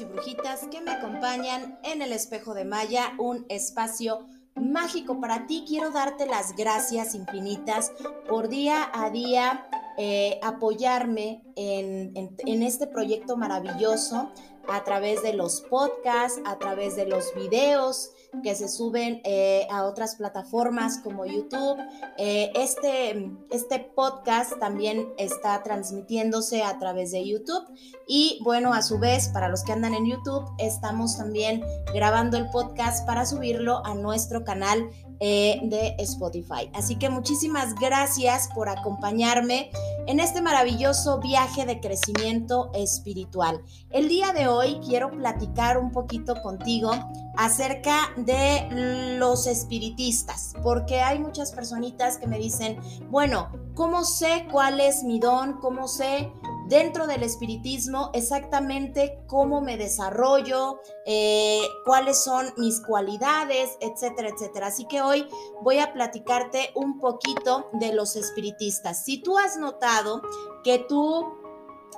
y brujitas que me acompañan en el espejo de Maya, un espacio mágico para ti. Quiero darte las gracias infinitas por día a día eh, apoyarme en, en este proyecto maravilloso a través de los podcasts, a través de los videos que se suben eh, a otras plataformas como YouTube. Eh, este, este podcast también está transmitiéndose a través de YouTube y bueno, a su vez, para los que andan en YouTube, estamos también grabando el podcast para subirlo a nuestro canal eh, de Spotify. Así que muchísimas gracias por acompañarme en este maravilloso viaje de crecimiento espiritual. El día de hoy quiero platicar un poquito contigo acerca de los espiritistas, porque hay muchas personitas que me dicen, bueno, ¿cómo sé cuál es mi don? ¿Cómo sé dentro del espiritismo exactamente cómo me desarrollo, eh, cuáles son mis cualidades, etcétera, etcétera. Así que hoy voy a platicarte un poquito de los espiritistas. Si tú has notado que tú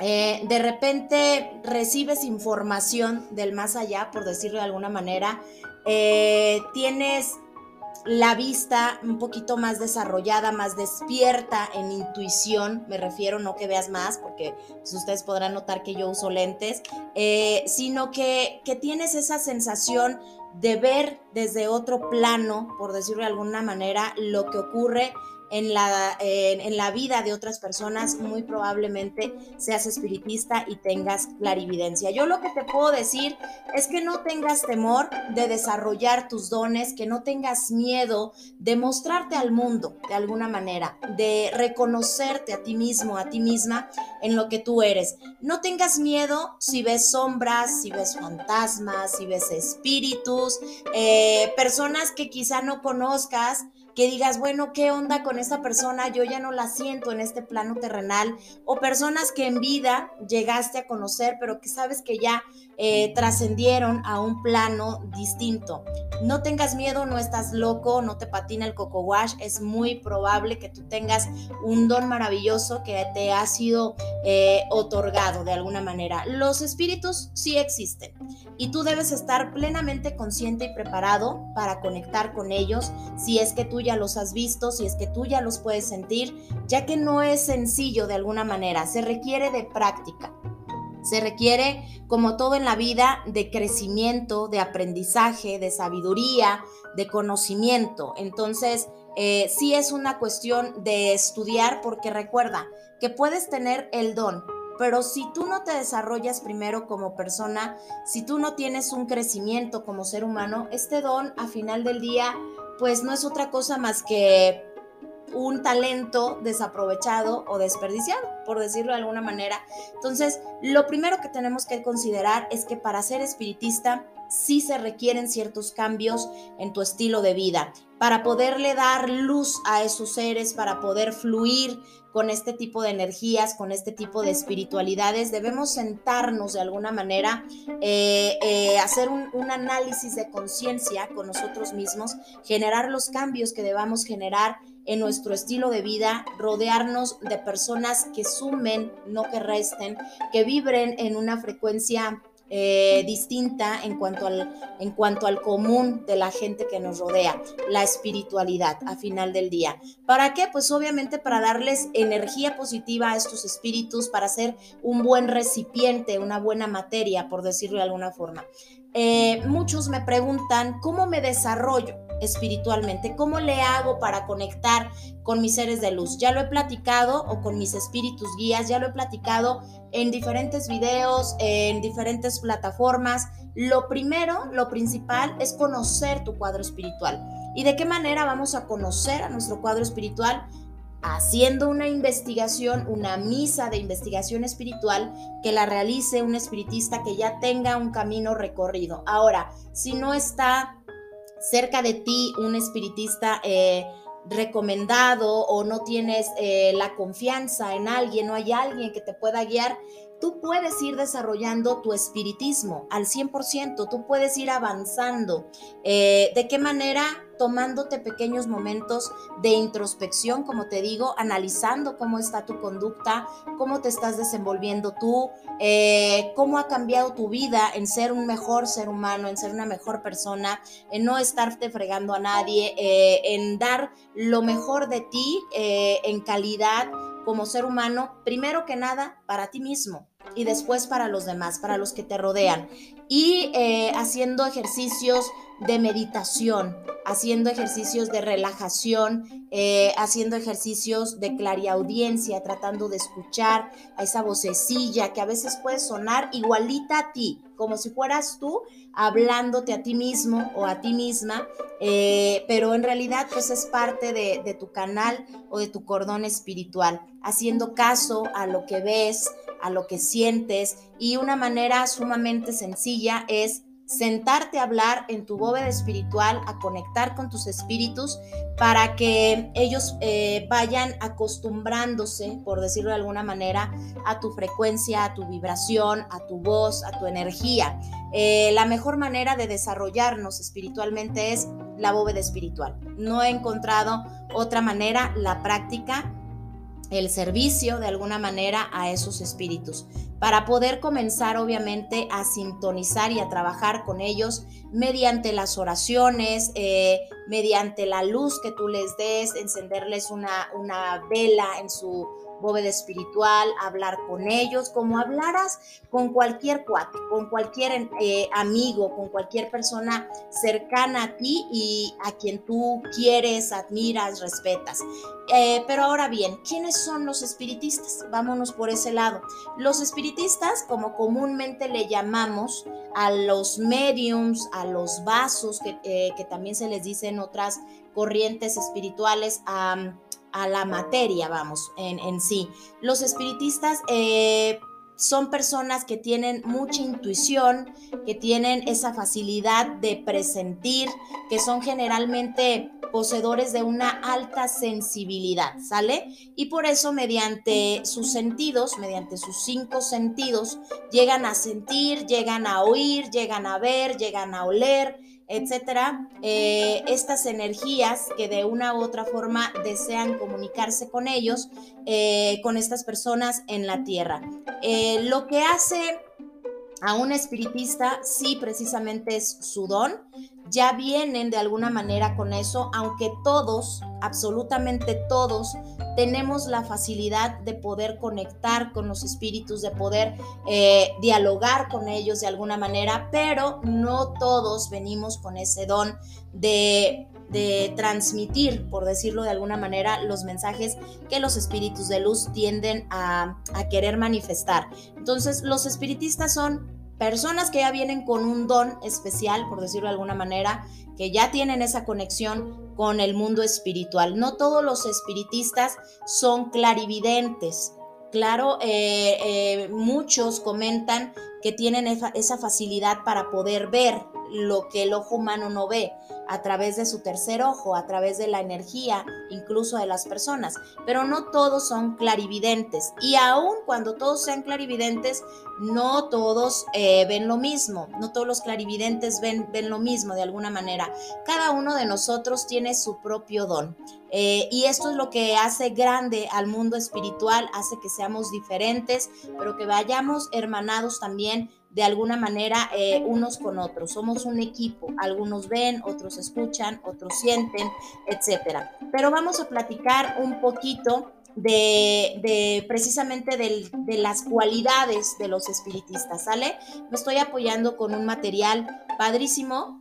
eh, de repente recibes información del más allá, por decirlo de alguna manera, eh, tienes la vista un poquito más desarrollada, más despierta en intuición, me refiero, no que veas más, porque pues, ustedes podrán notar que yo uso lentes, eh, sino que, que tienes esa sensación de ver desde otro plano, por decirlo de alguna manera, lo que ocurre en la, en, la vida de otras personas, muy probablemente seas espiritista y tengas clarividencia. Yo lo que te puedo decir es que no tengas temor de desarrollar tus dones, que no tengas miedo de mostrarte al mundo de alguna manera, de reconocerte a ti mismo, a ti misma en lo que tú eres. No tengas miedo si ves sombras, si ves fantasmas, si ves espíritus, eh, personas que quizá no conozcas que digas, bueno, ¿qué onda con esta persona? Yo ya no la siento en este plano terrenal. O personas que en vida llegaste a conocer, pero que sabes que ya eh, trascendieron a un plano distinto. No tengas miedo, no estás loco, no te patina el coco wash. Es muy probable que tú tengas un don maravilloso que te ha sido eh, otorgado de alguna manera. Los espíritus sí existen y tú debes estar plenamente consciente y preparado para conectar con ellos si es que tú ya los has visto, si es que tú ya los puedes sentir, ya que no es sencillo de alguna manera, se requiere de práctica. Se requiere, como todo en la vida, de crecimiento, de aprendizaje, de sabiduría, de conocimiento. Entonces, eh, sí es una cuestión de estudiar porque recuerda que puedes tener el don, pero si tú no te desarrollas primero como persona, si tú no tienes un crecimiento como ser humano, este don a final del día, pues no es otra cosa más que un talento desaprovechado o desperdiciado, por decirlo de alguna manera. Entonces, lo primero que tenemos que considerar es que para ser espiritista sí se requieren ciertos cambios en tu estilo de vida para poderle dar luz a esos seres, para poder fluir con este tipo de energías, con este tipo de espiritualidades, debemos sentarnos de alguna manera, eh, eh, hacer un, un análisis de conciencia con nosotros mismos, generar los cambios que debamos generar en nuestro estilo de vida, rodearnos de personas que sumen, no que resten, que vibren en una frecuencia eh, distinta en cuanto, al, en cuanto al común de la gente que nos rodea, la espiritualidad a final del día. ¿Para qué? Pues obviamente para darles energía positiva a estos espíritus, para ser un buen recipiente, una buena materia, por decirlo de alguna forma. Eh, muchos me preguntan, ¿cómo me desarrollo espiritualmente? ¿Cómo le hago para conectar con mis seres de luz? Ya lo he platicado o con mis espíritus guías, ya lo he platicado en diferentes videos, en diferentes plataformas. Lo primero, lo principal es conocer tu cuadro espiritual. ¿Y de qué manera vamos a conocer a nuestro cuadro espiritual? haciendo una investigación, una misa de investigación espiritual que la realice un espiritista que ya tenga un camino recorrido. Ahora, si no está cerca de ti un espiritista eh, recomendado o no tienes eh, la confianza en alguien, no hay alguien que te pueda guiar, tú puedes ir desarrollando tu espiritismo al 100%, tú puedes ir avanzando. Eh, ¿De qué manera? tomándote pequeños momentos de introspección, como te digo, analizando cómo está tu conducta, cómo te estás desenvolviendo tú, eh, cómo ha cambiado tu vida en ser un mejor ser humano, en ser una mejor persona, en no estarte fregando a nadie, eh, en dar lo mejor de ti en calidad como ser humano, primero que nada para ti mismo y después para los demás, para los que te rodean. Y haciendo ejercicios de meditación, haciendo ejercicios de relajación, eh, haciendo ejercicios de clariaudiencia, tratando de escuchar a esa vocecilla que a veces puede sonar igualita a ti, como si fueras tú hablándote a ti mismo o a ti misma, eh, pero en realidad pues es parte de, de tu canal o de tu cordón espiritual, haciendo caso a lo que ves, a lo que sientes y una manera sumamente sencilla es sentarte a hablar en tu bóveda espiritual, a conectar con tus espíritus para que ellos eh, vayan acostumbrándose, por decirlo de alguna manera, a tu frecuencia, a tu vibración, a tu voz, a tu energía. Eh, la mejor manera de desarrollarnos espiritualmente es la bóveda espiritual. No he encontrado otra manera, la práctica el servicio de alguna manera a esos espíritus, para poder comenzar obviamente a sintonizar y a trabajar con ellos mediante las oraciones, eh, mediante la luz que tú les des, encenderles una, una vela en su bóveda espiritual, hablar con ellos, como hablaras con cualquier cuate, con cualquier eh, amigo, con cualquier persona cercana a ti y a quien tú quieres, admiras, respetas. Eh, pero ahora bien, ¿quiénes son los espiritistas? Vámonos por ese lado. Los espiritistas, como comúnmente le llamamos a los mediums, a los vasos, que, eh, también se les dice en otras corrientes espirituales, a a la materia, vamos, en, en sí. Los espiritistas eh, son personas que tienen mucha intuición, que tienen esa facilidad de presentir, que son generalmente poseedores de una alta sensibilidad, ¿sale? Y por eso mediante sus sentidos, mediante sus cinco sentidos, llegan a sentir, llegan a oír, llegan a ver, llegan a oler, etcétera, eh, estas energías que de una u otra forma desean comunicarse con ellos, eh, con estas personas en la tierra. Eh, lo que hace a un espiritista sí precisamente es su don, ya vienen de alguna manera con eso, aunque todos, absolutamente todos, tenemos la facilidad de poder conectar con los espíritus, de poder eh, dialogar con ellos de alguna manera, pero no todos venimos con ese don de de transmitir, por decirlo de alguna manera, los mensajes que los espíritus de luz tienden a, a, querer manifestar. Entonces, los espiritistas son personas que ya vienen con un don especial, por decirlo de alguna manera, que ya tienen esa conexión con el mundo espiritual. No todos los espiritistas son clarividentes. Claro, eh, eh, muchos comentan que tienen esa facilidad para poder ver lo que el ojo humano no ve a través de su tercer ojo, a través de la energía, incluso de las personas. Pero no todos son clarividentes. Y aun cuando todos sean clarividentes, no todos eh, ven lo mismo. No todos los clarividentes ven, ven lo mismo de alguna manera. Cada uno de nosotros tiene su propio don. Eh, y esto es lo que hace grande al mundo espiritual, hace que seamos diferentes, pero que vayamos hermanados también de alguna manera eh, unos con otros. Somos un equipo. Algunos ven, otros escuchan, otros sienten, etcétera. Pero vamos a platicar un poquito de, precisamente de las cualidades de los espiritistas, ¿sale? Me estoy apoyando con un material padrísimo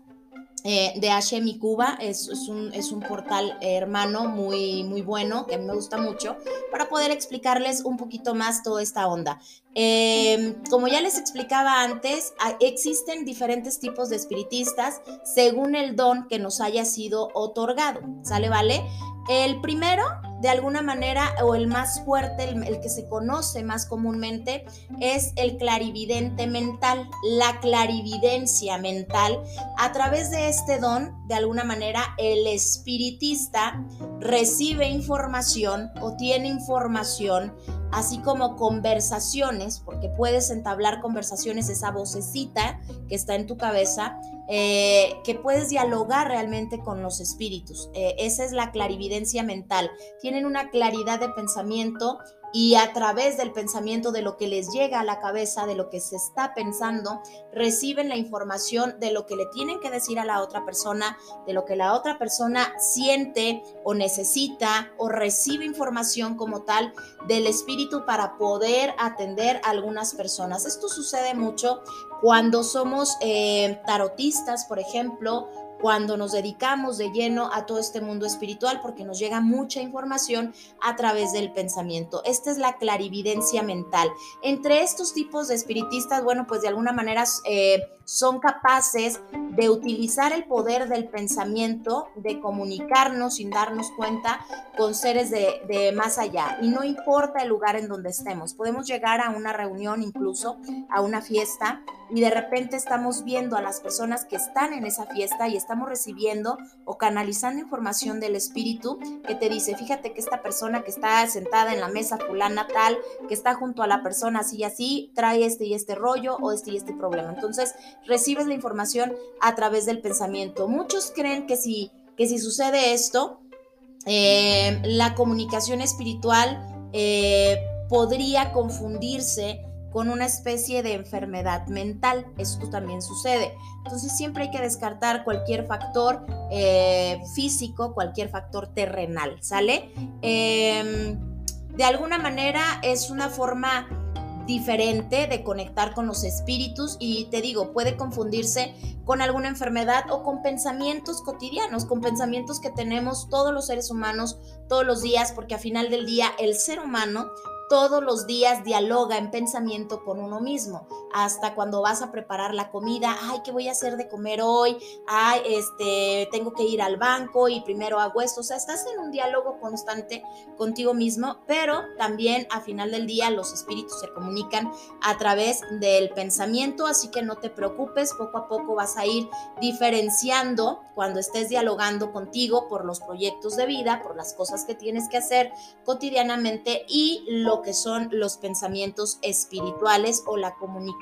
eh, de Hashem Cuba, es, un, es, un, portal hermano muy, muy bueno, que me gusta mucho, para poder explicarles un poquito más toda esta onda. Em, como ya les explicaba antes, existen diferentes tipos de espiritistas según el don que nos haya sido otorgado, ¿sale? ¿Vale? El primero, de alguna manera, o el más fuerte, el, que se conoce más comúnmente, es el clarividente mental, la clarividencia mental. A través de este don, de alguna manera, el espiritista recibe información o tiene información así como conversaciones, porque puedes entablar conversaciones, esa vocecita que está en tu cabeza, eh, que puedes dialogar realmente con los espíritus. Eh, esa es la clarividencia mental. Tienen una claridad de pensamiento y a través del pensamiento de lo que les llega a la cabeza, de lo que se está pensando, reciben la información de lo que le tienen que decir a la otra persona, de lo que la otra persona siente o necesita o recibe información como tal del espíritu para poder atender a algunas personas. Esto sucede mucho cuando somos eh, tarotistas, por ejemplo, cuando nos dedicamos de lleno a todo este mundo espiritual porque nos llega mucha información a través del pensamiento. Esta es la clarividencia mental. Entre estos tipos de espiritistas, bueno, pues de alguna manera eh, son capaces de utilizar el poder del pensamiento, de comunicarnos sin darnos cuenta con seres de, de, más allá. Y no importa el lugar en donde estemos, podemos llegar a una reunión, incluso a una fiesta, y de repente estamos viendo a las personas que están en esa fiesta y estamos recibiendo o canalizando información del espíritu que te dice, fíjate que esta persona que está sentada en la mesa fulana tal, que está junto a la persona así y así, trae este y este rollo o este y este problema. Entonces, recibes la información a través del pensamiento. Muchos creen que si, que si sucede esto, eh, la comunicación espiritual eh, podría confundirse con una especie de enfermedad mental. Esto también sucede. Entonces siempre hay que descartar cualquier factor eh, físico, cualquier factor terrenal, ¿sale? Em, de alguna manera es una forma diferente de conectar con los espíritus y te digo, puede confundirse con alguna enfermedad o con pensamientos cotidianos, con pensamientos que tenemos todos los seres humanos todos los días, porque a final del día el ser humano todos los días dialoga en pensamiento con uno mismo, hasta cuando vas a preparar la comida, ay, ¿qué voy a hacer de comer hoy? Ay, este, tengo que ir al banco y primero hago esto, o sea, estás en un diálogo constante contigo mismo, pero también a final del día los espíritus se comunican a través del pensamiento, así que no te preocupes, poco a poco vas a ir diferenciando cuando estés dialogando contigo por los proyectos de vida, por las cosas que tienes que hacer cotidianamente y lo que son los pensamientos espirituales o la comunicación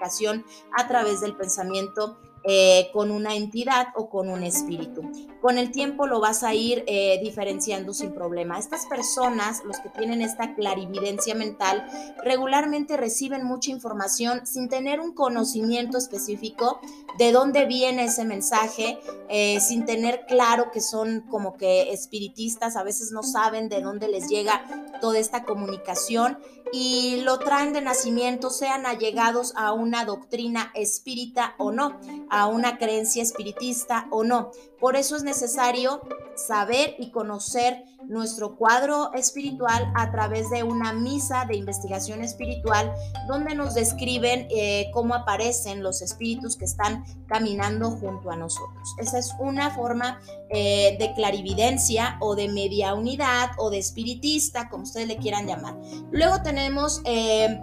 a través del pensamiento eh, con una entidad o con un espíritu. Con el tiempo lo vas a ir eh, diferenciando sin problema. Estas personas, los que tienen esta clarividencia mental, regularmente reciben mucha información sin tener un conocimiento específico de dónde viene ese mensaje, eh, sin tener claro que son como que espiritistas, a veces no saben de dónde les llega toda esta comunicación y lo traen de nacimiento, sean allegados a una doctrina espírita o no, a una creencia espiritista o no. Por eso es necesario saber y conocer nuestro cuadro espiritual a través de una misa de investigación espiritual donde nos describen eh, cómo aparecen los espíritus que están caminando junto a nosotros. Esa es una forma eh, de clarividencia o de media unidad o de espiritista, como ustedes le quieran llamar. Luego tenemos eh,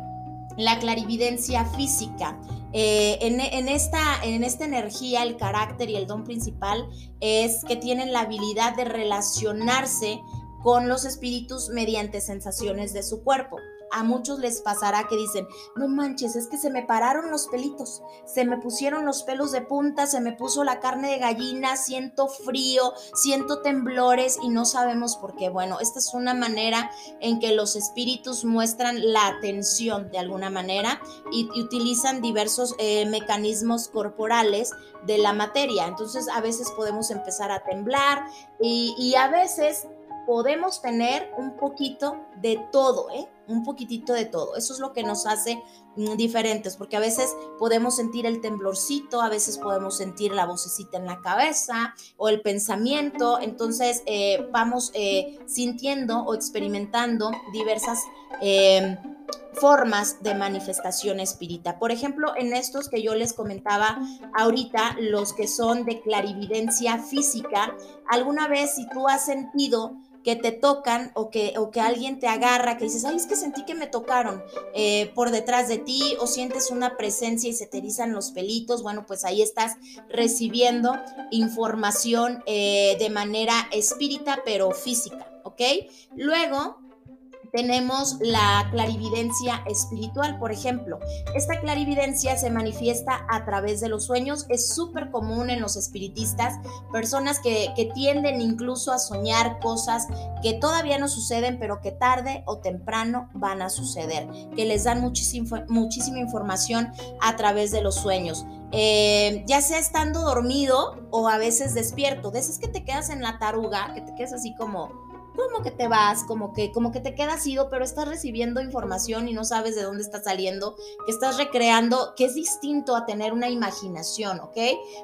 la clarividencia física. En, esta, en esta energía, el carácter y el don principal es que tienen la habilidad de relacionarse con los espíritus mediante sensaciones de su cuerpo. A muchos les pasará que dicen, no manches, es que se me pararon los pelitos, se me pusieron los pelos de punta, se me puso la carne de gallina, siento frío, siento temblores y no sabemos por qué. Bueno, esta es una manera en que los espíritus muestran la atención de alguna manera y, utilizan diversos eh, mecanismos corporales de la materia. Entonces a veces podemos empezar a temblar y, y a veces podemos tener un poquito de todo, ¿eh? Un poquitito de todo. Eso es lo que nos hace mm, diferentes, porque a veces podemos sentir el temblorcito, a veces podemos sentir la vocecita en la cabeza o el pensamiento. Entonces eh, vamos eh, sintiendo o experimentando diversas em, formas de manifestación espírita. Por ejemplo, en estos que yo les comentaba ahorita, los que son de clarividencia física, alguna vez si tú has sentido que te tocan o que, o que alguien te agarra, que dices, ay, es que sentí que me tocaron eh, por detrás de ti o sientes una presencia y se te erizan los pelitos, bueno, pues ahí estás recibiendo información eh, de manera espírita, pero física, ¿ok? Luego tenemos la clarividencia espiritual, por ejemplo. Esta clarividencia se manifiesta a través de los sueños, es súper común en los espiritistas, personas que, tienden incluso a soñar cosas que todavía no suceden, pero que tarde o temprano van a suceder, que les dan muchísima, muchísima información a través de los sueños. Eh, ya sea estando dormido o a veces despierto, de esas que te quedas en la taruga, que te quedas así como como que te vas, como que, como que te quedas ido, pero estás recibiendo información y no sabes de dónde está saliendo, que estás recreando, que es distinto a tener una imaginación, ¿ok?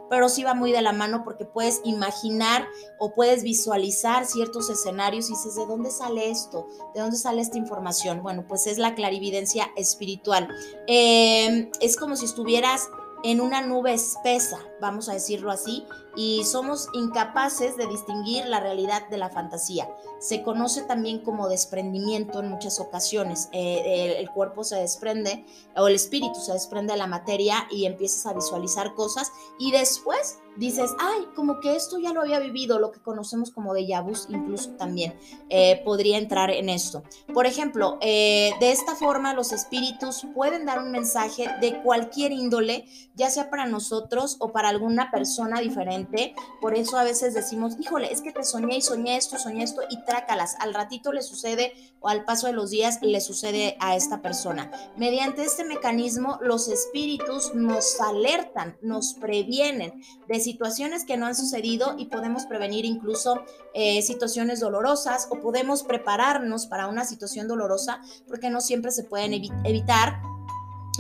Pero sí va muy de la mano porque puedes imaginar o puedes visualizar ciertos escenarios y dices, ¿de dónde sale esto? ¿De dónde sale esta información? Bueno, pues es la clarividencia espiritual. Eh, es como si estuvieras en una nube espesa, vamos a decirlo así, y somos incapaces de distinguir la realidad de la fantasía. Se conoce también como desprendimiento en muchas ocasiones. Eh, el, cuerpo se desprende o el espíritu se desprende de la materia y empiezas a visualizar cosas y después dices, ay, como que esto ya lo había vivido, lo que conocemos como de vus incluso también eh, podría entrar en esto. Por ejemplo, eh, de esta forma los espíritus pueden dar un mensaje de cualquier índole, ya sea para nosotros o para alguna persona diferente. Por eso a veces decimos, híjole, es que te soñé y soñé esto, soñé esto y trácalas. Al ratito le sucede o al paso de los días le sucede a esta persona. Mediante este mecanismo, los espíritus nos alertan, nos previenen de situaciones que no han sucedido y podemos prevenir incluso eh, situaciones dolorosas o podemos prepararnos para una situación dolorosa porque no siempre se pueden evitar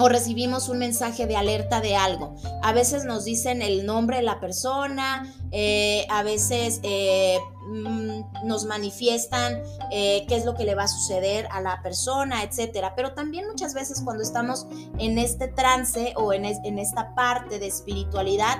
o recibimos un mensaje de alerta de algo. A veces nos dicen el nombre de la persona, eh, a veces eh, mm, nos manifiestan eh, qué es lo que le va a suceder a la persona, etcétera. Pero también muchas veces cuando estamos en este trance o en, en esta parte de espiritualidad,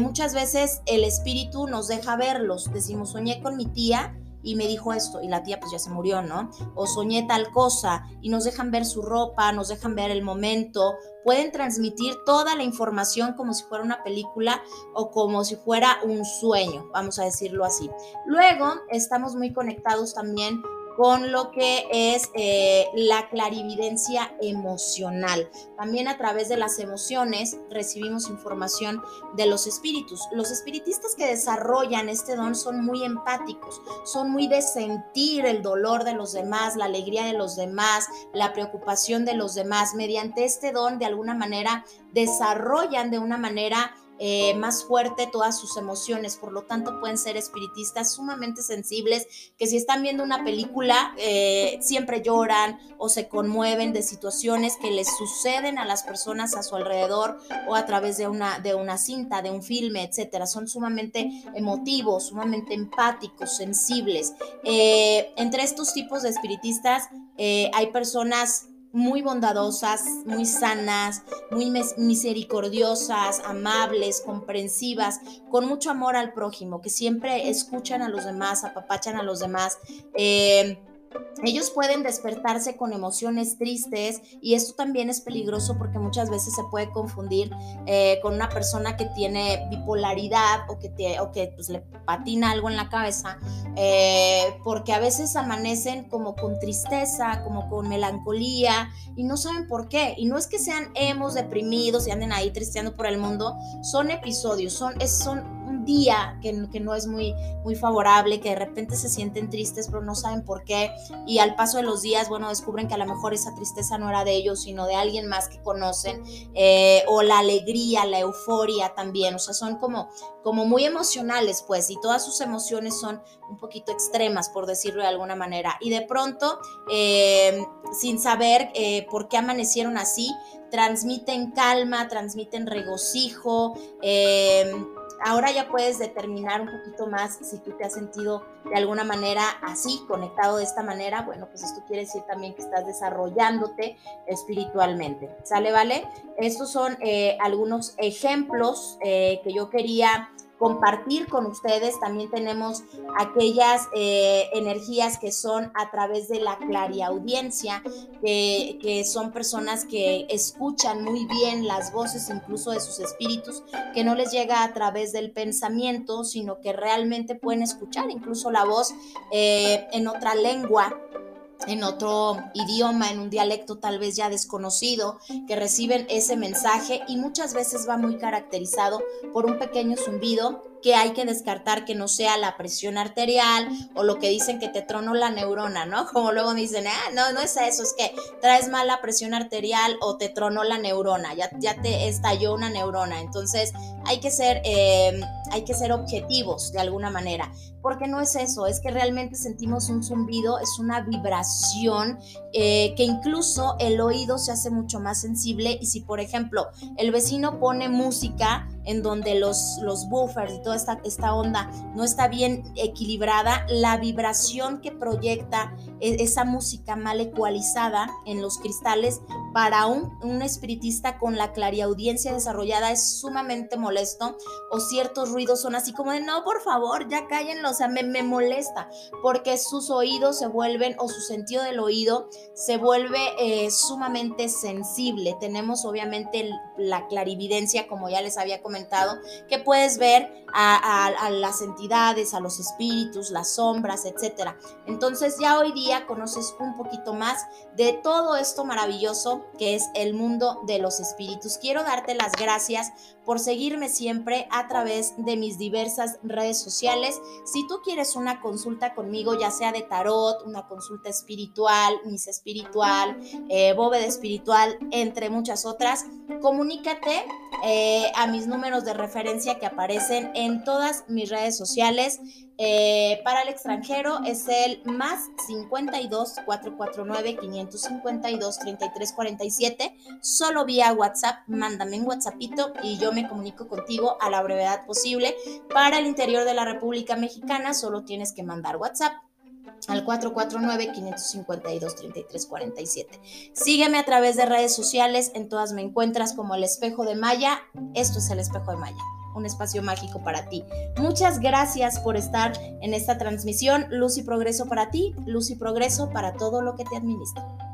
muchas veces el espíritu nos deja verlos. Decimos, soñé con mi tía y me dijo esto y la tía pues ya se murió, ¿no? O soñé tal cosa y nos dejan ver su ropa, nos dejan ver el momento, pueden transmitir toda la información como si fuera una película o como si fuera un sueño, vamos a decirlo así. Luego estamos muy conectados también con lo que es eh, la clarividencia emocional. También a través de las emociones recibimos información de los espíritus. Los espiritistas que desarrollan este don son muy empáticos, son muy de sentir el dolor de los demás, la alegría de los demás, la preocupación de los demás. Mediante este don, de alguna manera, desarrollan de una manera eh, más fuerte todas sus emociones, por lo tanto pueden ser espiritistas sumamente sensibles que si están viendo una película eh, siempre lloran o se conmueven de situaciones que les suceden a las personas a su alrededor o a través de una, de una cinta, de un filme, etcétera. Son sumamente emotivos, sumamente empáticos, sensibles. Eh, entre estos tipos de espiritistas hay personas muy bondadosas, muy sanas, muy misericordiosas, amables, comprensivas, con mucho amor al prójimo, que siempre escuchan a los demás, apapachan a los demás. Eh, ellos pueden despertarse con emociones tristes y esto también es peligroso porque muchas veces se puede confundir eh, con una persona que tiene bipolaridad o que, o que pues, le patina algo en la cabeza, eh, porque a veces amanecen como con tristeza, como con melancolía y no saben por qué. Y no es que sean hemos deprimidos y anden ahí tristeando por el mundo, son episodios, son, es, son día que, que, no es muy, muy favorable, que de repente se sienten tristes pero no saben por qué y al paso de los días, bueno, descubren que a lo mejor esa tristeza no era de ellos, sino de alguien más que conocen, eh, o la alegría, la euforia también, o sea, son como, como muy emocionales, pues, y todas sus emociones son un poquito extremas, por decirlo de alguna manera, y de pronto, eh, sin saber eh, por qué amanecieron así, transmiten calma, transmiten regocijo, eh, ahora ya puedes determinar un poquito más si tú te has sentido de alguna manera así, conectado de esta manera. Bueno, pues esto quiere decir también que estás desarrollándote espiritualmente. ¿Sale, vale? Estos son eh, algunos ejemplos eh, que yo quería compartir con ustedes. También tenemos aquellas eh, energías que son a través de la clariaudiencia, que, que son personas que escuchan muy bien las voces incluso de sus espíritus, que no les llega a través del pensamiento, sino que realmente pueden escuchar incluso la voz eh, en otra lengua en otro idioma, en un dialecto tal vez ya desconocido, que reciben ese mensaje y muchas veces va muy caracterizado por un pequeño zumbido que hay que descartar que no sea la presión arterial o lo que dicen que te tronó la neurona, ¿no? Como luego dicen, ah, no, no es eso, es que traes mala presión arterial o te tronó la neurona, ya, ya te estalló una neurona. Entonces hay que ser, eh, hay que ser objetivos de alguna manera porque no es eso, es que realmente sentimos un zumbido, es una vibración eh, que incluso el oído se hace mucho más sensible y si por ejemplo el vecino pone música en donde los, los buffers y toda esta, esta onda no está bien equilibrada, la vibración que proyecta e, esa música mal ecualizada en los cristales para un, un espiritista con la clariaudiencia desarrollada es sumamente molesto o ciertos ruidos son así como de no, por favor, ya cállenlo, o sea, me, me molesta porque sus oídos se vuelven o su sentido del oído se vuelve eh, sumamente sensible. Tenemos obviamente la clarividencia, como ya les había comentado, que puedes ver a, las entidades, a los espíritus, las sombras, etc. Entonces ya hoy día conoces un poquito más de todo esto maravilloso que es el mundo de los espíritus. Quiero darte las gracias por seguirme siempre a través de mis diversas redes sociales. Si tú quieres una consulta conmigo, ya sea de tarot, una consulta espiritual, mis espiritual, eh, bóveda espiritual, entre muchas otras, comunícate eh, a mis números de referencia que aparecen en todas mis redes sociales. Eh, para el extranjero es el más 52 449 552 33 47. Solo vía WhatsApp, mándame un WhatsAppito y yo me comunico contigo a la brevedad posible. Para el interior de la República Mexicana solo tienes que mandar WhatsApp al 449-552-3347. Sígueme a través de redes sociales, en todas me encuentras como el espejo de Maya. Esto es el espejo de Maya, un espacio mágico para ti. Muchas gracias por estar en esta transmisión. Luz y progreso para ti, luz y progreso para todo lo que te administra.